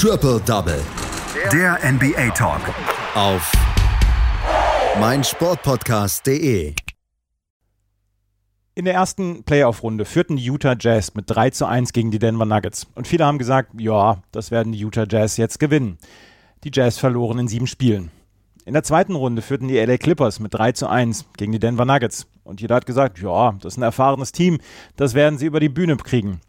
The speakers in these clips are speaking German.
Triple Double. Der NBA Talk. Auf meinsportpodcast.de. In der ersten Playoff-Runde führten die Utah Jazz mit 3 zu 1 gegen die Denver Nuggets. Und viele haben gesagt, ja, das werden die Utah Jazz jetzt gewinnen. Die Jazz verloren in sieben Spielen. In der zweiten Runde führten die LA Clippers mit 3 zu 1 gegen die Denver Nuggets. Und jeder hat gesagt, ja, das ist ein erfahrenes Team, das werden sie über die Bühne kriegen.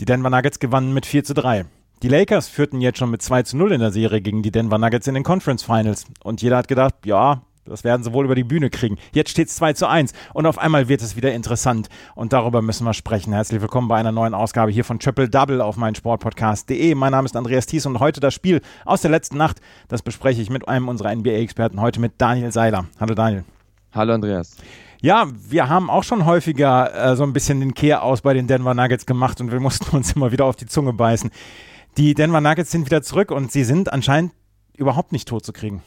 Die Denver Nuggets gewannen mit 4 zu 3. Die Lakers führten jetzt schon mit 2 zu 0 in der Serie gegen die Denver Nuggets in den Conference Finals. Und jeder hat gedacht, ja, das werden sie wohl über die Bühne kriegen. Jetzt steht es 2 zu 1 und auf einmal wird es wieder interessant. Und darüber müssen wir sprechen. Herzlich willkommen bei einer neuen Ausgabe hier von Triple Double auf meinsportpodcast.de. Mein Name ist Andreas Thies und heute das Spiel aus der letzten Nacht. Das bespreche ich mit einem unserer NBA-Experten heute mit Daniel Seiler. Hallo Daniel. Hallo Andreas. Ja, wir haben auch schon häufiger äh, so ein bisschen den Kehr aus bei den Denver Nuggets gemacht und wir mussten uns immer wieder auf die Zunge beißen. Die Denver Nuggets sind wieder zurück und sie sind anscheinend überhaupt nicht tot zu kriegen.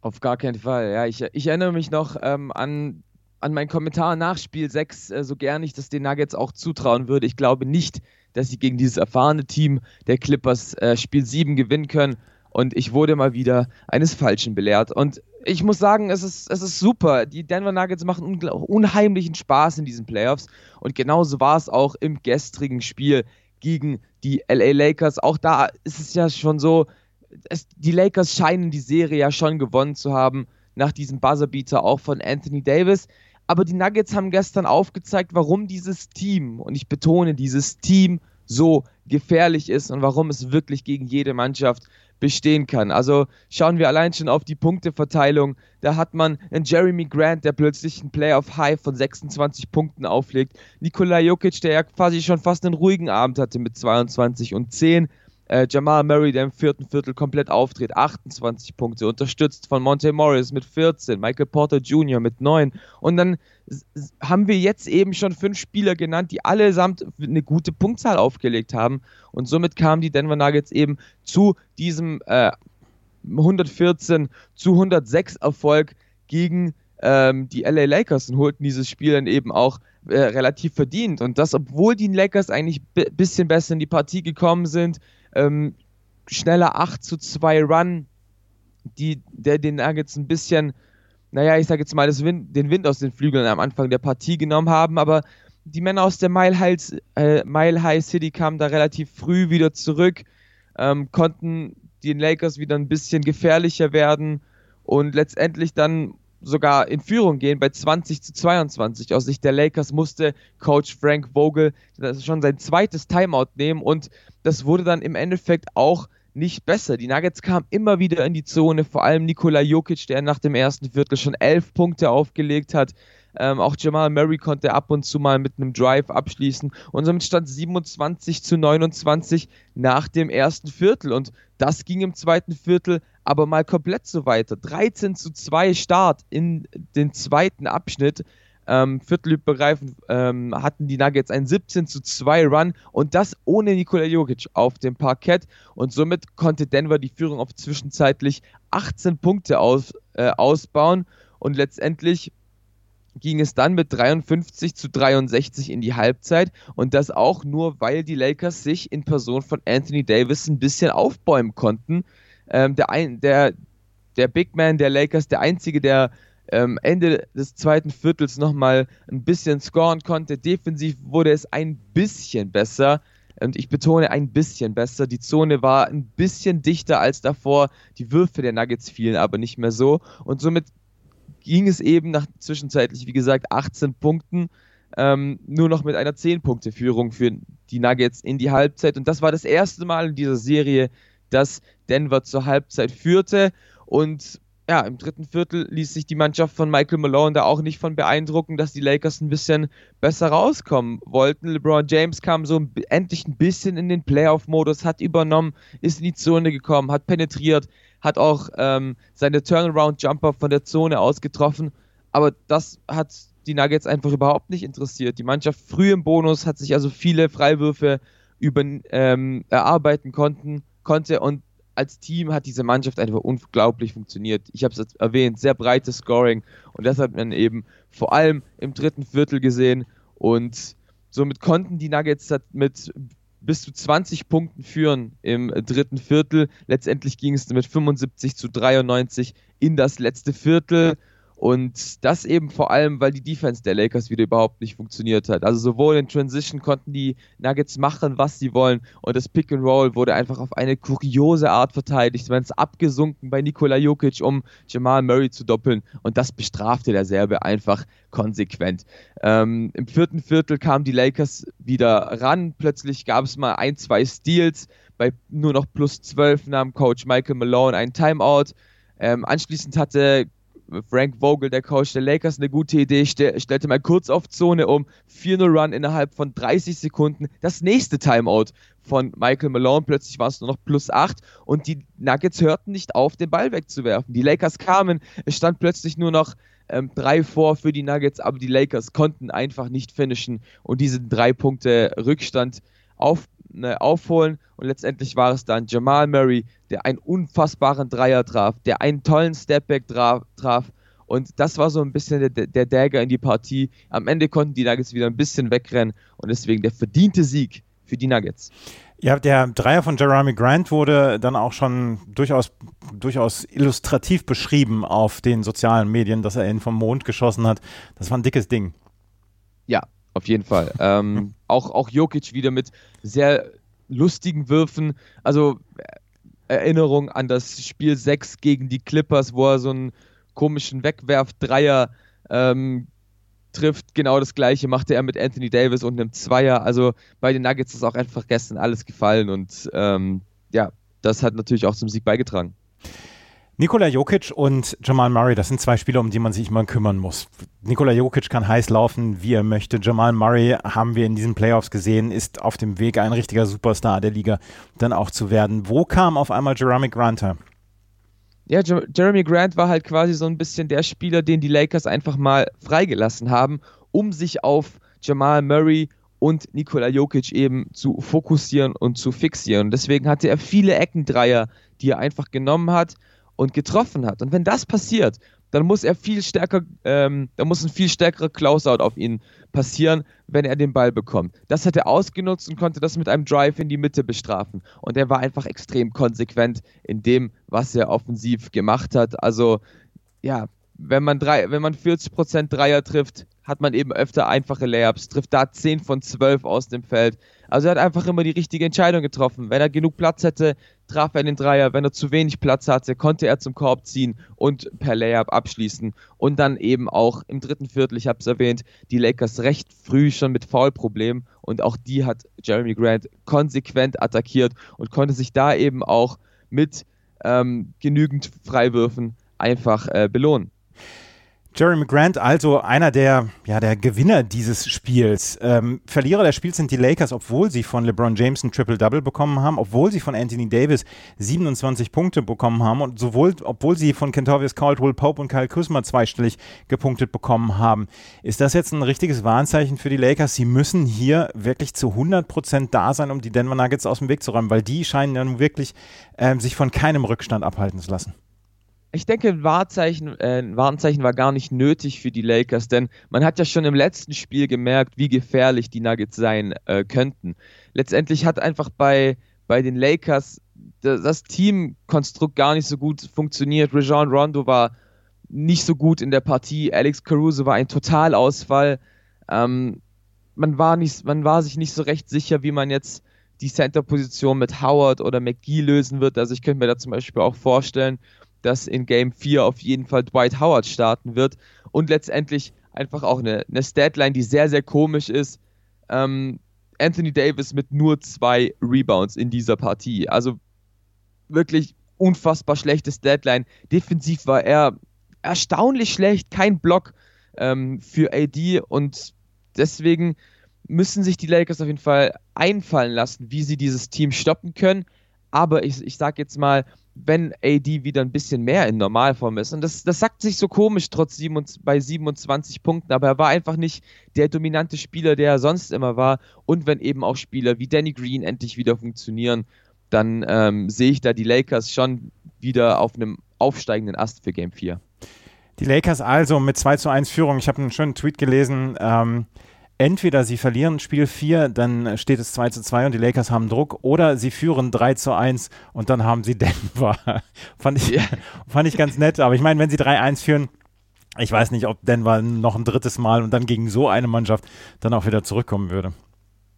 Auf gar keinen Fall. Ja, ich, ich erinnere mich noch ähm, an, an meinen Kommentar nach Spiel 6, äh, so gern ich das den Nuggets auch zutrauen würde. Ich glaube nicht, dass sie gegen dieses erfahrene Team der Clippers äh, Spiel 7 gewinnen können. Und ich wurde mal wieder eines Falschen belehrt. Und ich muss sagen, es ist, es ist super. Die Denver Nuggets machen unheimlichen Spaß in diesen Playoffs. Und genauso war es auch im gestrigen Spiel gegen die LA Lakers. Auch da ist es ja schon so, es, die Lakers scheinen die Serie ja schon gewonnen zu haben, nach diesem Buzzerbeater auch von Anthony Davis. Aber die Nuggets haben gestern aufgezeigt, warum dieses Team, und ich betone, dieses Team so gefährlich ist und warum es wirklich gegen jede Mannschaft bestehen kann. Also schauen wir allein schon auf die Punkteverteilung. Da hat man einen Jeremy Grant, der plötzlich einen Playoff-High von 26 Punkten auflegt. Nikola Jokic, der ja quasi schon fast einen ruhigen Abend hatte mit 22 und 10. Äh, Jamal Murray, der im vierten Viertel komplett auftritt, 28 Punkte, unterstützt von Monte Morris mit 14, Michael Porter Jr. mit 9. Und dann haben wir jetzt eben schon fünf Spieler genannt, die allesamt eine gute Punktzahl aufgelegt haben. Und somit kamen die Denver Nuggets eben zu diesem äh, 114 zu 106 Erfolg gegen ähm, die LA Lakers und holten dieses Spiel dann eben auch äh, relativ verdient. Und das, obwohl die Lakers eigentlich ein bisschen besser in die Partie gekommen sind, ähm, schneller 8 zu 2 Run, die, der den Nuggets ein bisschen, naja, ich sag jetzt mal, Wind, den Wind aus den Flügeln am Anfang der Partie genommen haben, aber die Männer aus der Mile High, äh, Mile High City kamen da relativ früh wieder zurück, ähm, konnten den Lakers wieder ein bisschen gefährlicher werden und letztendlich dann sogar in Führung gehen bei 20 zu 22. Aus Sicht der Lakers musste Coach Frank Vogel schon sein zweites Timeout nehmen und das wurde dann im Endeffekt auch nicht besser. Die Nuggets kamen immer wieder in die Zone, vor allem Nikola Jokic, der nach dem ersten Viertel schon elf Punkte aufgelegt hat. Ähm, auch Jamal Murray konnte ab und zu mal mit einem Drive abschließen und somit stand 27 zu 29 nach dem ersten Viertel und das ging im zweiten Viertel aber mal komplett so weiter. 13 zu 2 Start in den zweiten Abschnitt. Ähm, Viertelübergreifend ähm, hatten die Nuggets einen 17 zu 2 Run und das ohne Nikola Jokic auf dem Parkett und somit konnte Denver die Führung auf zwischenzeitlich 18 Punkte aus, äh, ausbauen und letztendlich ging es dann mit 53 zu 63 in die Halbzeit und das auch nur, weil die Lakers sich in Person von Anthony Davis ein bisschen aufbäumen konnten. Ähm, der, ein, der, der Big Man der Lakers, der einzige, der ähm, Ende des zweiten Viertels nochmal ein bisschen scoren konnte. Defensiv wurde es ein bisschen besser. Und ich betone ein bisschen besser. Die Zone war ein bisschen dichter als davor. Die Würfe der Nuggets fielen aber nicht mehr so. Und somit ging es eben nach zwischenzeitlich, wie gesagt, 18 Punkten, ähm, nur noch mit einer 10-Punkte-Führung für die Nuggets in die Halbzeit. Und das war das erste Mal in dieser Serie, dass Denver zur Halbzeit führte. Und ja, im dritten Viertel ließ sich die Mannschaft von Michael Malone da auch nicht von beeindrucken, dass die Lakers ein bisschen besser rauskommen wollten. LeBron James kam so endlich ein bisschen in den Playoff-Modus, hat übernommen, ist in die Zone gekommen, hat penetriert, hat auch ähm, seine Turnaround-Jumper von der Zone ausgetroffen. Aber das hat die Nuggets einfach überhaupt nicht interessiert. Die Mannschaft früh im Bonus hat sich also viele Freiwürfe über, ähm, erarbeiten konnten, konnte und als Team hat diese Mannschaft einfach unglaublich funktioniert. Ich habe es erwähnt, sehr breites Scoring und das hat man eben vor allem im dritten Viertel gesehen und somit konnten die Nuggets mit bis zu 20 Punkten führen im dritten Viertel. Letztendlich ging es mit 75 zu 93 in das letzte Viertel. Und das eben vor allem, weil die Defense der Lakers wieder überhaupt nicht funktioniert hat. Also sowohl in Transition konnten die Nuggets machen, was sie wollen. Und das Pick and Roll wurde einfach auf eine kuriose Art verteidigt. Man ist abgesunken bei Nikola Jokic, um Jamal Murray zu doppeln. Und das bestrafte der Serbe einfach konsequent. Ähm, Im vierten Viertel kamen die Lakers wieder ran. Plötzlich gab es mal ein, zwei Steals. Bei nur noch plus 12 nahm Coach Michael Malone einen Timeout. Ähm, anschließend hatte Frank Vogel, der Coach der Lakers, eine gute Idee, stell, stellte mal kurz auf Zone um, 4-0-Run innerhalb von 30 Sekunden, das nächste Timeout von Michael Malone, plötzlich war es nur noch plus 8 und die Nuggets hörten nicht auf, den Ball wegzuwerfen. Die Lakers kamen, es stand plötzlich nur noch ähm, drei vor für die Nuggets, aber die Lakers konnten einfach nicht finishen. Und diesen drei Punkte Rückstand auf, ne, aufholen. Und letztendlich war es dann Jamal Murray, der einen unfassbaren Dreier traf, der einen tollen Stepback traf, traf. Und das war so ein bisschen der, der Dagger in die Partie. Am Ende konnten die Nuggets wieder ein bisschen wegrennen und deswegen der verdiente Sieg für die Nuggets. Ja, der Dreier von Jeremy Grant wurde dann auch schon durchaus, durchaus illustrativ beschrieben auf den sozialen Medien, dass er ihn vom Mond geschossen hat. Das war ein dickes Ding. Ja, auf jeden Fall. ähm, auch, auch Jokic wieder mit sehr lustigen Würfen. Also äh, Erinnerung an das Spiel 6 gegen die Clippers, wo er so einen komischen Wegwerf-Dreier ähm, trifft. Genau das gleiche machte er mit Anthony Davis und einem Zweier. Also bei den Nuggets ist auch einfach gestern alles gefallen und ähm, ja, das hat natürlich auch zum Sieg beigetragen. Nikola Jokic und Jamal Murray, das sind zwei Spieler, um die man sich immer kümmern muss. Nikola Jokic kann heiß laufen, wie er möchte. Jamal Murray haben wir in diesen Playoffs gesehen, ist auf dem Weg, ein richtiger Superstar der Liga dann auch zu werden. Wo kam auf einmal Jeremy Grant her? Ja, Jeremy Grant war halt quasi so ein bisschen der Spieler, den die Lakers einfach mal freigelassen haben, um sich auf Jamal Murray und Nikola Jokic eben zu fokussieren und zu fixieren. Deswegen hatte er viele Eckendreier, die er einfach genommen hat und getroffen hat. Und wenn das passiert, dann muss er viel stärker, ähm, da muss ein viel stärkerer Closeout auf ihn passieren, wenn er den Ball bekommt. Das hat er ausgenutzt und konnte das mit einem Drive in die Mitte bestrafen. Und er war einfach extrem konsequent in dem, was er offensiv gemacht hat. Also, ja, wenn man, drei, wenn man 40% Dreier trifft, hat man eben öfter einfache Layups, trifft da 10 von 12 aus dem Feld. Also er hat einfach immer die richtige Entscheidung getroffen. Wenn er genug Platz hätte, traf er den Dreier. Wenn er zu wenig Platz hatte, konnte er zum Korb ziehen und per Layup abschließen. Und dann eben auch im dritten Viertel, ich habe es erwähnt, die Lakers recht früh schon mit Foul-Problemen. Und auch die hat Jeremy Grant konsequent attackiert und konnte sich da eben auch mit ähm, genügend Freiwürfen einfach äh, belohnen. Jeremy Grant, also einer der, ja, der Gewinner dieses Spiels. Ähm, Verlierer des Spiels sind die Lakers, obwohl sie von LeBron James ein Triple-Double bekommen haben, obwohl sie von Anthony Davis 27 Punkte bekommen haben und sowohl, obwohl sie von Kentavious Caldwell Pope und Kyle Kuzma zweistellig gepunktet bekommen haben. Ist das jetzt ein richtiges Warnzeichen für die Lakers? Sie müssen hier wirklich zu 100 Prozent da sein, um die Denver Nuggets aus dem Weg zu räumen, weil die scheinen ja nun wirklich ähm, sich von keinem Rückstand abhalten zu lassen ich denke, ein Wahrzeichen, äh, ein Warnzeichen war gar nicht nötig für die Lakers, denn man hat ja schon im letzten Spiel gemerkt, wie gefährlich die Nuggets sein äh, könnten. Letztendlich hat einfach bei, bei den Lakers das, das Teamkonstrukt gar nicht so gut funktioniert. Rajon Rondo war nicht so gut in der Partie, Alex Caruso war ein Totalausfall. Ähm, man, war nicht, man war sich nicht so recht sicher, wie man jetzt die Center-Position mit Howard oder McGee lösen wird. Also ich könnte mir da zum Beispiel auch vorstellen, dass in Game 4 auf jeden Fall Dwight Howard starten wird und letztendlich einfach auch eine, eine Statline, die sehr, sehr komisch ist. Ähm, Anthony Davis mit nur zwei Rebounds in dieser Partie. Also wirklich unfassbar schlechtes Deadline. Defensiv war er erstaunlich schlecht, kein Block ähm, für AD und deswegen müssen sich die Lakers auf jeden Fall einfallen lassen, wie sie dieses Team stoppen können. Aber ich, ich sage jetzt mal, wenn AD wieder ein bisschen mehr in Normalform ist. Und das, das sagt sich so komisch trotz 27, bei 27 Punkten, aber er war einfach nicht der dominante Spieler, der er sonst immer war. Und wenn eben auch Spieler wie Danny Green endlich wieder funktionieren, dann ähm, sehe ich da die Lakers schon wieder auf einem aufsteigenden Ast für Game 4. Die Lakers also mit 2 zu 1 Führung. Ich habe einen schönen Tweet gelesen. Ähm, entweder sie verlieren Spiel 4, dann steht es 2 zu 2 und die Lakers haben Druck, oder sie führen 3 zu 1 und dann haben sie Denver. fand, ich, fand ich ganz nett, aber ich meine, wenn sie 3-1 führen, ich weiß nicht, ob Denver noch ein drittes Mal und dann gegen so eine Mannschaft dann auch wieder zurückkommen würde.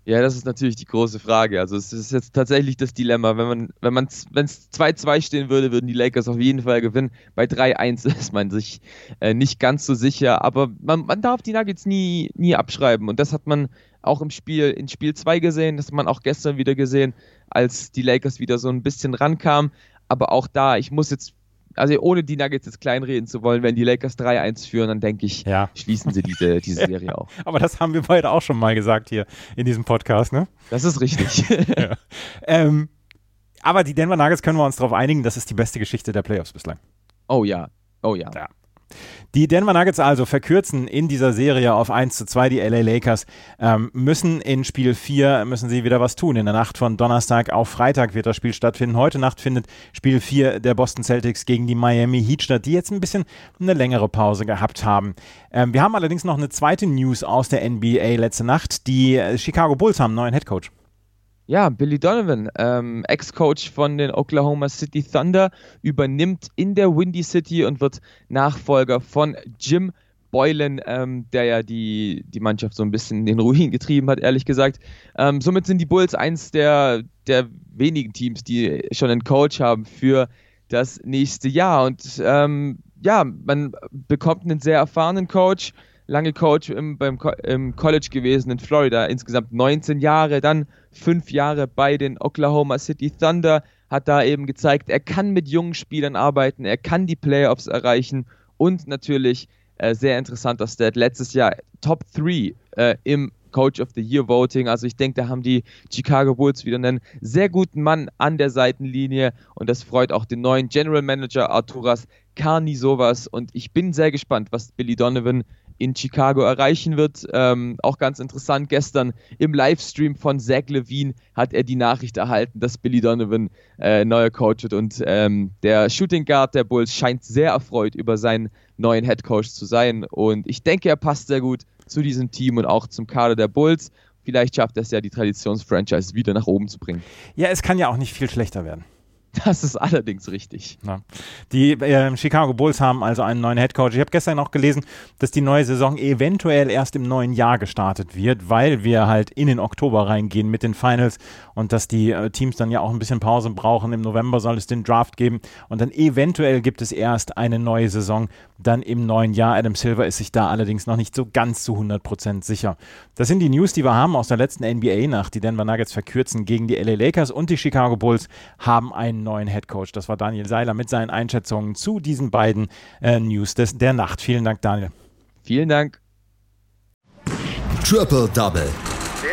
Ja, das ist natürlich die große Frage. Also es ist jetzt tatsächlich das Dilemma. Wenn man, wenn man, es 2-2 stehen würde, würden die Lakers auf jeden Fall gewinnen. Bei 3-1 ist man sich äh, nicht ganz so sicher. Aber man, man darf die Nuggets nie, nie abschreiben. Und das hat man auch im Spiel, in Spiel 2 gesehen, das hat man auch gestern wieder gesehen, als die Lakers wieder so ein bisschen rankamen. Aber auch da, ich muss jetzt also ohne die Nuggets jetzt kleinreden zu wollen, wenn die Lakers 3-1 führen, dann denke ich, ja. schließen sie diese, diese Serie auch. Aber das haben wir beide auch schon mal gesagt hier in diesem Podcast, ne? Das ist richtig. ja. ähm, aber die Denver Nuggets können wir uns darauf einigen, das ist die beste Geschichte der Playoffs bislang. Oh ja, oh ja. ja. Die Denver Nuggets also verkürzen in dieser Serie auf 1 zu 2. Die LA Lakers ähm, müssen in Spiel 4 müssen sie wieder was tun. In der Nacht von Donnerstag auf Freitag wird das Spiel stattfinden. Heute Nacht findet Spiel 4 der Boston Celtics gegen die Miami Heat statt, die jetzt ein bisschen eine längere Pause gehabt haben. Ähm, wir haben allerdings noch eine zweite News aus der NBA letzte Nacht. Die äh, Chicago Bulls haben einen neuen Headcoach. Ja, Billy Donovan, ähm, Ex-Coach von den Oklahoma City Thunder, übernimmt in der Windy City und wird Nachfolger von Jim Boylan, ähm, der ja die, die Mannschaft so ein bisschen in den Ruin getrieben hat, ehrlich gesagt. Ähm, somit sind die Bulls eins der, der wenigen Teams, die schon einen Coach haben für das nächste Jahr. Und ähm, ja, man bekommt einen sehr erfahrenen Coach, lange Coach im, beim, im College gewesen in Florida, insgesamt 19 Jahre, dann fünf Jahre bei den Oklahoma City Thunder, hat da eben gezeigt, er kann mit jungen Spielern arbeiten, er kann die Playoffs erreichen und natürlich äh, sehr interessanter Stat, letztes Jahr Top 3 äh, im Coach of the Year Voting. Also ich denke, da haben die Chicago Bulls wieder einen sehr guten Mann an der Seitenlinie und das freut auch den neuen General Manager Arturas Karnisovas und ich bin sehr gespannt, was Billy Donovan in Chicago erreichen wird. Ähm, auch ganz interessant, gestern im Livestream von Zach Levine hat er die Nachricht erhalten, dass Billy Donovan äh, neuer Coach wird und ähm, der Shooting Guard der Bulls scheint sehr erfreut über seinen neuen Head Coach zu sein und ich denke, er passt sehr gut zu diesem Team und auch zum Kader der Bulls. Vielleicht schafft er es ja, die Traditionsfranchise wieder nach oben zu bringen. Ja, es kann ja auch nicht viel schlechter werden. Das ist allerdings richtig. Ja. Die äh, Chicago Bulls haben also einen neuen Headcoach. Ich habe gestern noch gelesen, dass die neue Saison eventuell erst im neuen Jahr gestartet wird, weil wir halt in den Oktober reingehen mit den Finals und dass die äh, Teams dann ja auch ein bisschen Pause brauchen. Im November soll es den Draft geben und dann eventuell gibt es erst eine neue Saison dann im neuen Jahr. Adam Silver ist sich da allerdings noch nicht so ganz zu 100% sicher. Das sind die News, die wir haben aus der letzten NBA-Nacht. Die Denver Nuggets verkürzen gegen die LA Lakers und die Chicago Bulls haben einen neuen Head Coach. Das war Daniel Seiler mit seinen Einschätzungen zu diesen beiden äh, News des, der Nacht. Vielen Dank, Daniel. Vielen Dank. Triple Double.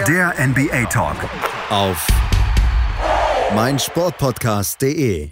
Der NBA Talk. Auf meinsportpodcast.de